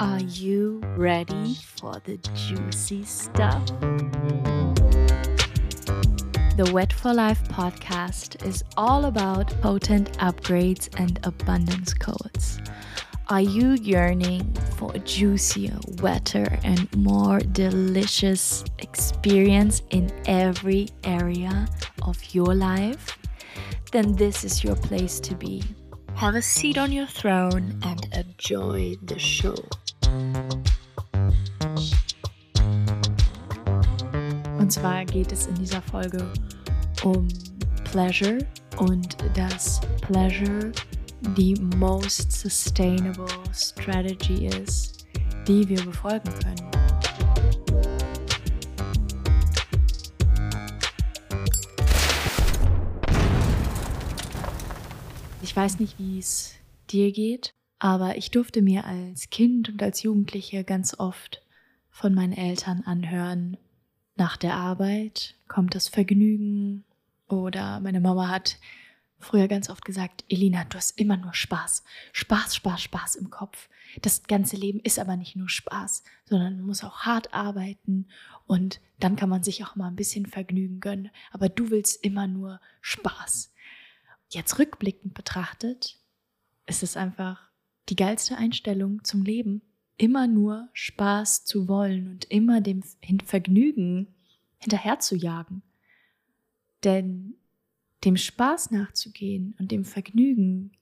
Are you ready for the juicy stuff? The Wet for Life podcast is all about potent upgrades and abundance codes. Are you yearning for a juicier, wetter, and more delicious experience in every area of your life? Then this is your place to be. Have a seat on your throne and enjoy the show. Und zwar geht es in dieser Folge um Pleasure und dass Pleasure die most sustainable strategy ist, die wir befolgen können. Ich weiß nicht, wie es dir geht, aber ich durfte mir als Kind und als Jugendliche ganz oft von meinen Eltern anhören, nach der Arbeit kommt das Vergnügen oder meine Mama hat früher ganz oft gesagt, Elina, du hast immer nur Spaß. Spaß, Spaß, Spaß im Kopf. Das ganze Leben ist aber nicht nur Spaß, sondern man muss auch hart arbeiten und dann kann man sich auch mal ein bisschen Vergnügen gönnen. Aber du willst immer nur Spaß. Jetzt rückblickend betrachtet, ist es einfach die geilste Einstellung zum Leben, immer nur Spaß zu wollen und immer dem Vergnügen hinterher zu jagen. Denn dem Spaß nachzugehen und dem Vergnügen,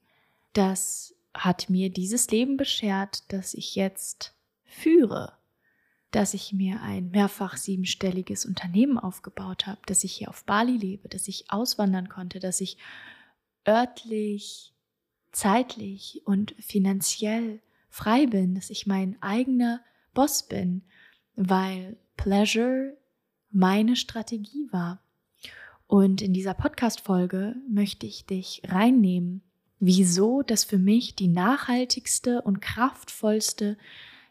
das hat mir dieses Leben beschert, das ich jetzt führe, dass ich mir ein mehrfach siebenstelliges Unternehmen aufgebaut habe, dass ich hier auf Bali lebe, dass ich auswandern konnte, dass ich örtlich, zeitlich und finanziell frei bin, dass ich mein eigener Boss bin, weil Pleasure meine Strategie war. Und in dieser Podcast-Folge möchte ich dich reinnehmen, wieso das für mich die nachhaltigste und kraftvollste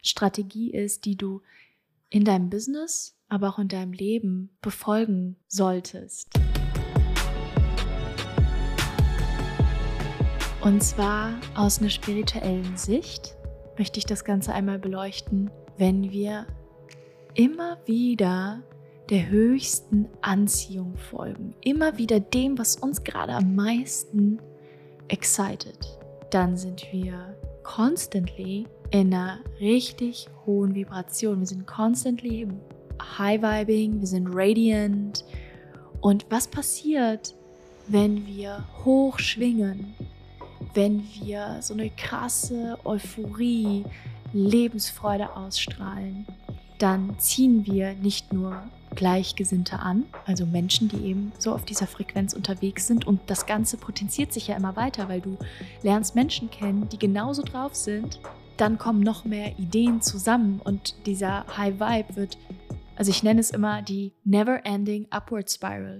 Strategie ist, die du in deinem Business, aber auch in deinem Leben befolgen solltest. Und zwar aus einer spirituellen Sicht möchte ich das Ganze einmal beleuchten, wenn wir immer wieder der höchsten Anziehung folgen, immer wieder dem, was uns gerade am meisten excited, dann sind wir constantly in einer richtig hohen Vibration. Wir sind constantly high vibing, wir sind radiant. Und was passiert, wenn wir hoch schwingen? Wenn wir so eine krasse Euphorie, Lebensfreude ausstrahlen, dann ziehen wir nicht nur Gleichgesinnte an, also Menschen, die eben so auf dieser Frequenz unterwegs sind. Und das Ganze potenziert sich ja immer weiter, weil du lernst Menschen kennen, die genauso drauf sind. Dann kommen noch mehr Ideen zusammen und dieser High Vibe wird, also ich nenne es immer die Never-Ending Upward Spiral.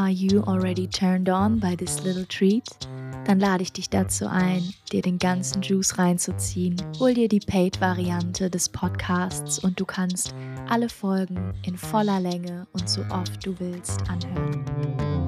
Are you already turned on by this little treat? dann lade ich dich dazu ein, dir den ganzen Juice reinzuziehen. Hol dir die Paid-Variante des Podcasts und du kannst alle Folgen in voller Länge und so oft du willst anhören.